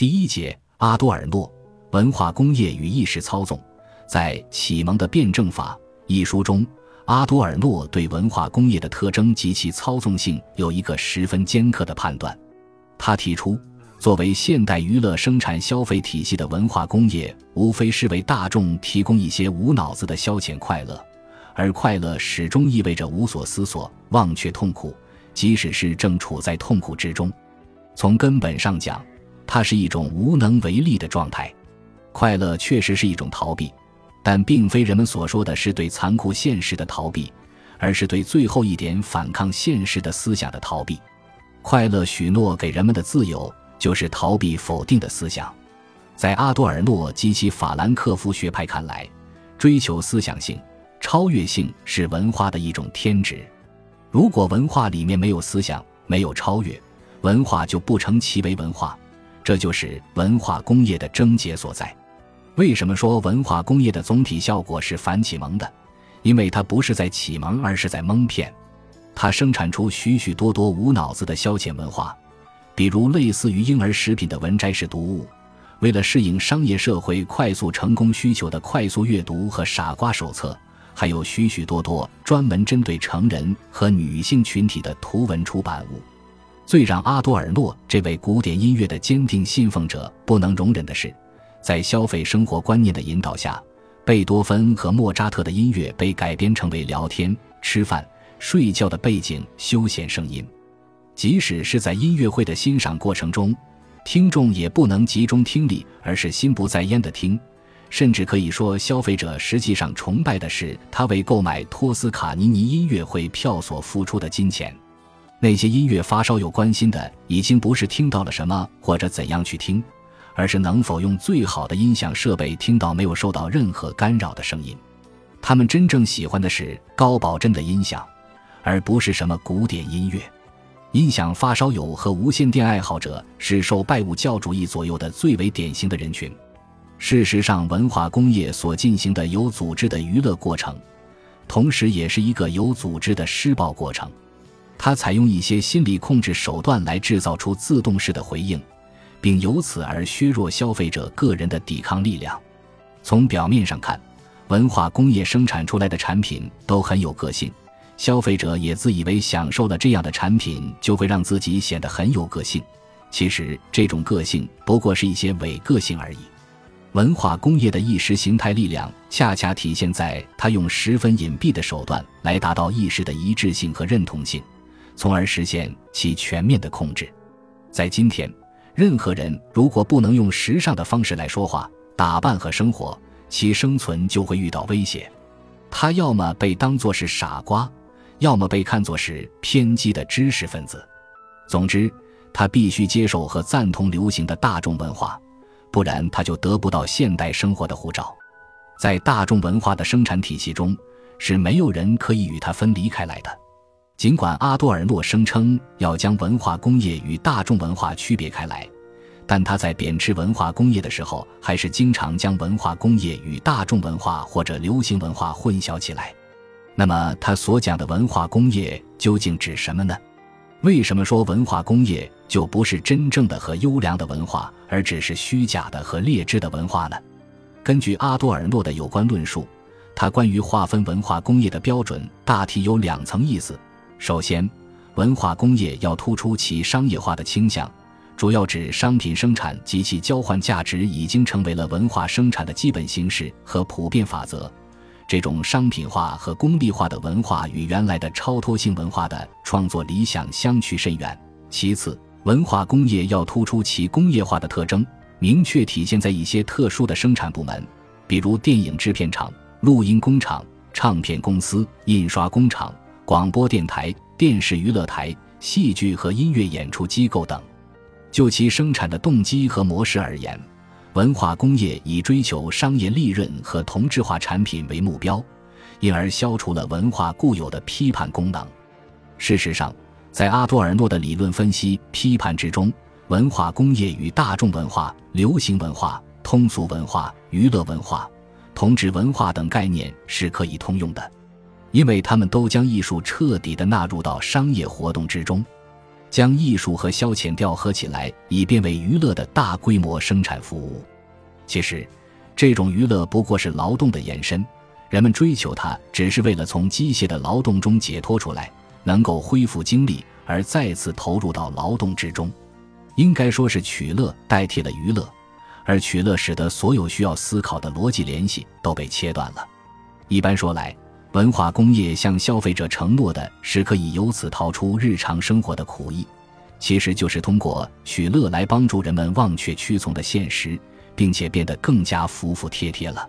第一节，阿多尔诺文化工业与意识操纵。在《启蒙的辩证法》一书中，阿多尔诺对文化工业的特征及其操纵性有一个十分尖刻的判断。他提出，作为现代娱乐生产消费体系的文化工业，无非是为大众提供一些无脑子的消遣快乐，而快乐始终意味着无所思索、忘却痛苦，即使是正处在痛苦之中。从根本上讲，它是一种无能为力的状态。快乐确实是一种逃避，但并非人们所说的是对残酷现实的逃避，而是对最后一点反抗现实的思想的逃避。快乐许诺给人们的自由，就是逃避否定的思想。在阿多尔诺及其法兰克福学派看来，追求思想性、超越性是文化的一种天职。如果文化里面没有思想，没有超越，文化就不成其为文化。这就是文化工业的症结所在。为什么说文化工业的总体效果是反启蒙的？因为它不是在启蒙，而是在蒙骗。它生产出许许多多无脑子的消遣文化，比如类似于婴儿食品的文摘式读物，为了适应商业社会快速成功需求的快速阅读和傻瓜手册，还有许许多多专门针对成人和女性群体的图文出版物。最让阿多尔诺这位古典音乐的坚定信奉者不能容忍的是，在消费生活观念的引导下，贝多芬和莫扎特的音乐被改编成为聊天、吃饭。睡觉的背景休闲声音，即使是在音乐会的欣赏过程中，听众也不能集中听力，而是心不在焉的听。甚至可以说，消费者实际上崇拜的是他为购买托斯卡尼尼音乐会票所付出的金钱。那些音乐发烧友关心的，已经不是听到了什么或者怎样去听，而是能否用最好的音响设备听到没有受到任何干扰的声音。他们真正喜欢的是高保真的音响。而不是什么古典音乐，音响发烧友和无线电爱好者是受拜物教主义左右的最为典型的人群。事实上，文化工业所进行的有组织的娱乐过程，同时也是一个有组织的施暴过程。它采用一些心理控制手段来制造出自动式的回应，并由此而削弱消费者个人的抵抗力量。从表面上看，文化工业生产出来的产品都很有个性。消费者也自以为享受了这样的产品，就会让自己显得很有个性。其实，这种个性不过是一些伪个性而已。文化工业的意识形态力量，恰恰体现在它用十分隐蔽的手段来达到意识的一致性和认同性，从而实现其全面的控制。在今天，任何人如果不能用时尚的方式来说话、打扮和生活，其生存就会遇到威胁。他要么被当作是傻瓜。要么被看作是偏激的知识分子，总之，他必须接受和赞同流行的大众文化，不然他就得不到现代生活的护照。在大众文化的生产体系中，是没有人可以与他分离开来的。尽管阿多尔诺声称要将文化工业与大众文化区别开来，但他在贬斥文化工业的时候，还是经常将文化工业与大众文化或者流行文化混淆起来。那么他所讲的文化工业究竟指什么呢？为什么说文化工业就不是真正的和优良的文化，而只是虚假的和劣质的文化呢？根据阿多尔诺的有关论述，他关于划分文化工业的标准大体有两层意思：首先，文化工业要突出其商业化的倾向，主要指商品生产及其交换价值已经成为了文化生产的基本形式和普遍法则。这种商品化和功利化的文化与原来的超脱性文化的创作理想相去甚远。其次，文化工业要突出其工业化的特征，明确体现在一些特殊的生产部门，比如电影制片厂、录音工厂、唱片公司、印刷工厂、广播电台、电视娱乐台、戏剧和音乐演出机构等。就其生产的动机和模式而言。文化工业以追求商业利润和同质化产品为目标，因而消除了文化固有的批判功能。事实上，在阿多尔诺的理论分析批判之中，文化工业与大众文化、流行文化、通俗文化、娱乐文化、同质文化等概念是可以通用的，因为他们都将艺术彻底的纳入到商业活动之中。将艺术和消遣调和起来，以便为娱乐的大规模生产服务。其实，这种娱乐不过是劳动的延伸，人们追求它，只是为了从机械的劳动中解脱出来，能够恢复精力，而再次投入到劳动之中。应该说是取乐代替了娱乐，而取乐使得所有需要思考的逻辑联系都被切断了。一般说来，文化工业向消费者承诺的是可以由此逃出日常生活的苦役，其实就是通过取乐来帮助人们忘却屈从的现实，并且变得更加服服帖帖了。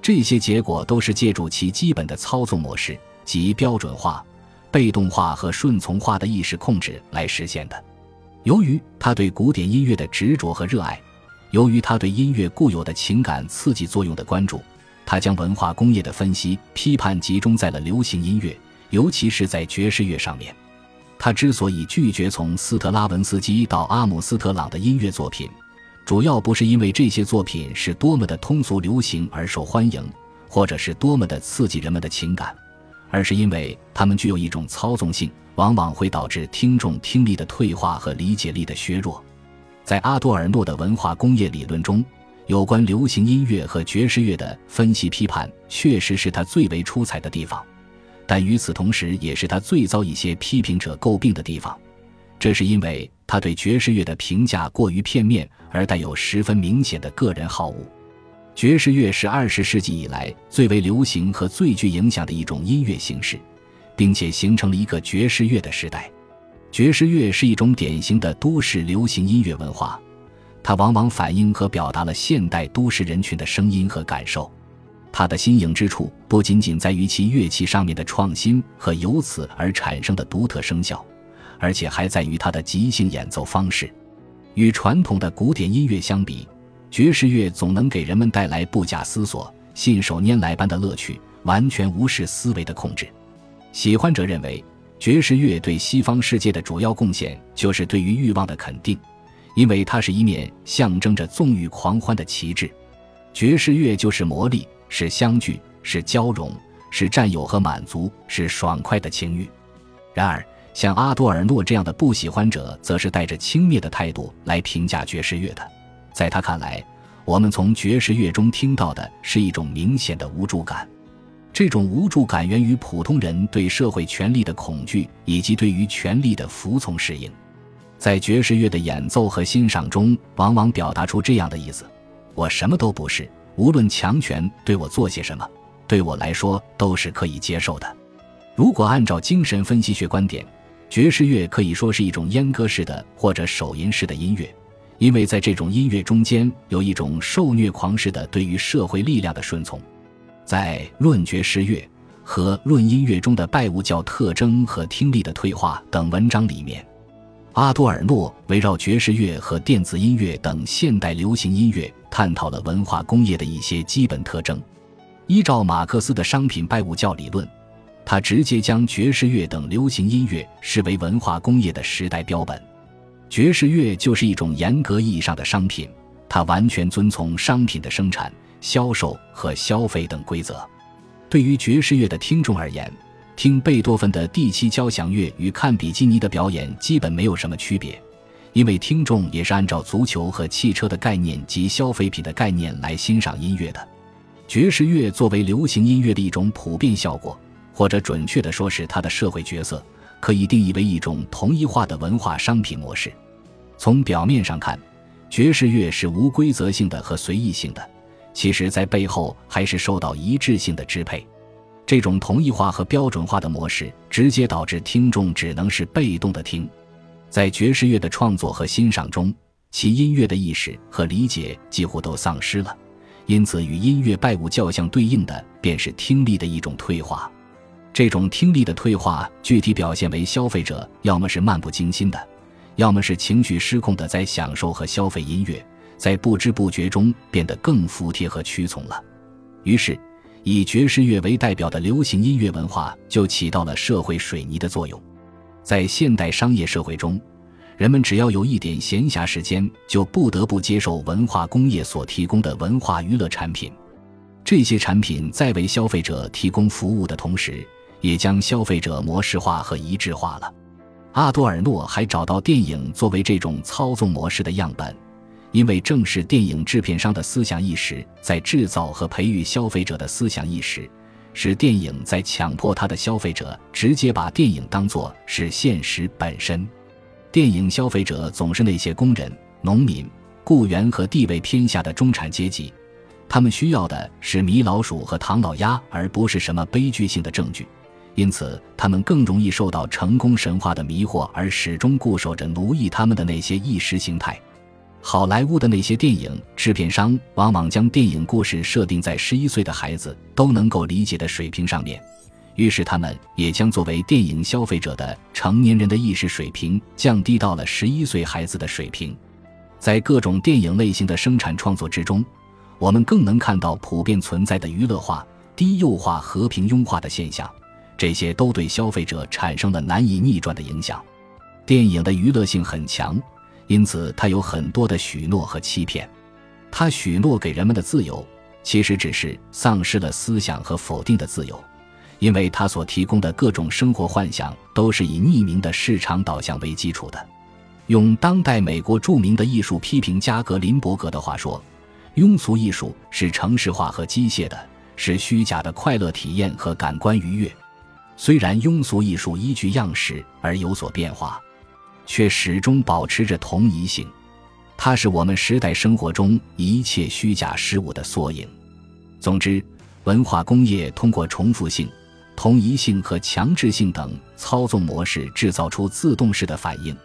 这些结果都是借助其基本的操纵模式，即标准化、被动化和顺从化的意识控制来实现的。由于他对古典音乐的执着和热爱，由于他对音乐固有的情感刺激作用的关注。他将文化工业的分析批判集中在了流行音乐，尤其是在爵士乐上面。他之所以拒绝从斯特拉文斯基到阿姆斯特朗的音乐作品，主要不是因为这些作品是多么的通俗流行而受欢迎，或者是多么的刺激人们的情感，而是因为他们具有一种操纵性，往往会导致听众听力的退化和理解力的削弱。在阿多尔诺的文化工业理论中。有关流行音乐和爵士乐的分析批判，确实是他最为出彩的地方，但与此同时，也是他最遭一些批评者诟病的地方。这是因为他对爵士乐的评价过于片面，而带有十分明显的个人好恶。爵士乐是二十世纪以来最为流行和最具影响的一种音乐形式，并且形成了一个爵士乐的时代。爵士乐是一种典型的都市流行音乐文化。它往往反映和表达了现代都市人群的声音和感受，它的新颖之处不仅仅在于其乐器上面的创新和由此而产生的独特声效，而且还在于它的即兴演奏方式。与传统的古典音乐相比，爵士乐总能给人们带来不假思索、信手拈来般的乐趣，完全无视思维的控制。喜欢者认为，爵士乐对西方世界的主要贡献就是对于欲望的肯定。因为它是一面象征着纵欲狂欢的旗帜，爵士乐就是魔力，是相聚，是交融，是占有和满足，是爽快的情欲。然而，像阿多尔诺这样的不喜欢者，则是带着轻蔑的态度来评价爵士乐的。在他看来，我们从爵士乐中听到的是一种明显的无助感，这种无助感源于普通人对社会权力的恐惧，以及对于权力的服从适应。在爵士乐的演奏和欣赏中，往往表达出这样的意思：我什么都不是，无论强权对我做些什么，对我来说都是可以接受的。如果按照精神分析学观点，爵士乐可以说是一种阉割式的或者手淫式的音乐，因为在这种音乐中间有一种受虐狂式的对于社会力量的顺从。在《论爵士乐》和《论音乐中的拜物教特征和听力的退化》等文章里面。阿多尔诺围绕爵士乐和电子音乐等现代流行音乐，探讨了文化工业的一些基本特征。依照马克思的商品拜物教理论，他直接将爵士乐等流行音乐视为文化工业的时代标本。爵士乐就是一种严格意义上的商品，它完全遵从商品的生产、销售和消费等规则。对于爵士乐的听众而言，听贝多芬的第七交响乐与看比基尼的表演基本没有什么区别，因为听众也是按照足球和汽车的概念及消费品的概念来欣赏音乐的。爵士乐作为流行音乐的一种普遍效果，或者准确的说是它的社会角色，可以定义为一种同一化的文化商品模式。从表面上看，爵士乐是无规则性的和随意性的，其实在背后还是受到一致性的支配。这种同一化和标准化的模式，直接导致听众只能是被动的听。在爵士乐的创作和欣赏中，其音乐的意识和理解几乎都丧失了。因此，与音乐拜物教相对应的，便是听力的一种退化。这种听力的退化，具体表现为消费者要么是漫不经心的，要么是情绪失控的在享受和消费音乐，在不知不觉中变得更服帖和屈从了。于是。以爵士乐为代表的流行音乐文化就起到了社会水泥的作用。在现代商业社会中，人们只要有一点闲暇时间，就不得不接受文化工业所提供的文化娱乐产品。这些产品在为消费者提供服务的同时，也将消费者模式化和一致化了。阿多尔诺还找到电影作为这种操纵模式的样本，因为正是电影制片商的思想意识在制造和培育消费者的思想意识，使电影在强迫他的消费者直接把电影当作是现实本身。电影消费者总是那些工人、农民、雇员和地位偏下的中产阶级，他们需要的是米老鼠和唐老鸭，而不是什么悲剧性的证据。因此，他们更容易受到成功神话的迷惑，而始终固守着奴役他们的那些意识形态。好莱坞的那些电影制片商往往将电影故事设定在十一岁的孩子都能够理解的水平上面，于是他们也将作为电影消费者的成年人的意识水平降低到了十一岁孩子的水平。在各种电影类型的生产创作之中，我们更能看到普遍存在的娱乐化、低幼化和平庸化的现象。这些都对消费者产生了难以逆转的影响。电影的娱乐性很强，因此他有很多的许诺和欺骗。他许诺给人们的自由，其实只是丧失了思想和否定的自由，因为他所提供的各种生活幻想都是以匿名的市场导向为基础的。用当代美国著名的艺术批评家格林伯格的话说：“庸俗艺术是城市化和机械的，是虚假的快乐体验和感官愉悦。”虽然庸俗艺术依据样式而有所变化，却始终保持着同一性。它是我们时代生活中一切虚假事物的缩影。总之，文化工业通过重复性、同一性和强制性等操纵模式，制造出自动式的反应，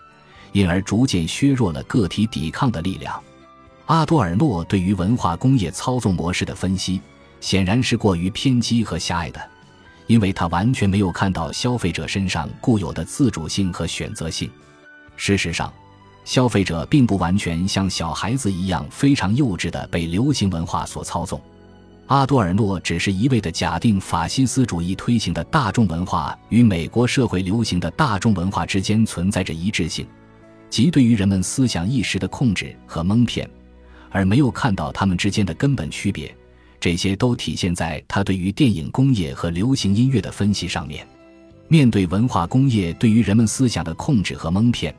因而逐渐削弱了个体抵抗的力量。阿多尔诺对于文化工业操纵模式的分析，显然是过于偏激和狭隘的。因为他完全没有看到消费者身上固有的自主性和选择性。事实上，消费者并不完全像小孩子一样非常幼稚的被流行文化所操纵。阿多尔诺只是一味的假定法西斯主义推行的大众文化与美国社会流行的大众文化之间存在着一致性，即对于人们思想意识的控制和蒙骗，而没有看到他们之间的根本区别。这些都体现在他对于电影工业和流行音乐的分析上面。面对文化工业对于人们思想的控制和蒙骗，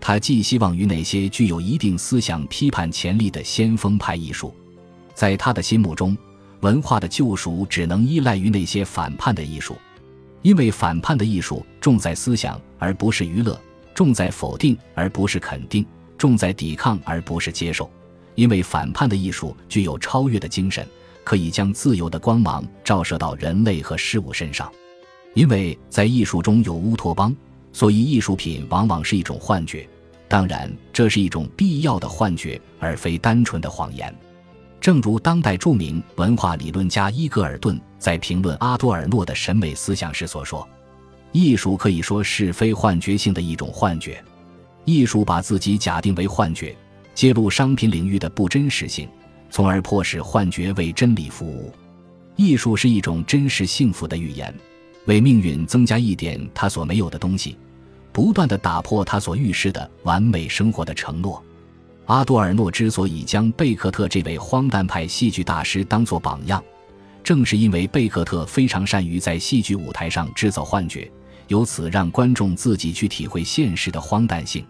他寄希望于那些具有一定思想批判潜力的先锋派艺术。在他的心目中，文化的救赎只能依赖于那些反叛的艺术，因为反叛的艺术重在思想而不是娱乐，重在否定而不是肯定，重在抵抗而不是接受。因为反叛的艺术具有超越的精神。可以将自由的光芒照射到人类和事物身上，因为在艺术中有乌托邦，所以艺术品往往是一种幻觉。当然，这是一种必要的幻觉，而非单纯的谎言。正如当代著名文化理论家伊格尔顿在评论阿多尔诺的审美思想时所说：“艺术可以说是非幻觉性的一种幻觉。艺术把自己假定为幻觉，揭露商品领域的不真实性。”从而迫使幻觉为真理服务。艺术是一种真实幸福的预言，为命运增加一点他所没有的东西，不断的打破他所预示的完美生活的承诺。阿多尔诺之所以将贝克特这位荒诞派戏剧大师当作榜样，正是因为贝克特非常善于在戏剧舞台上制造幻觉，由此让观众自己去体会现实的荒诞性。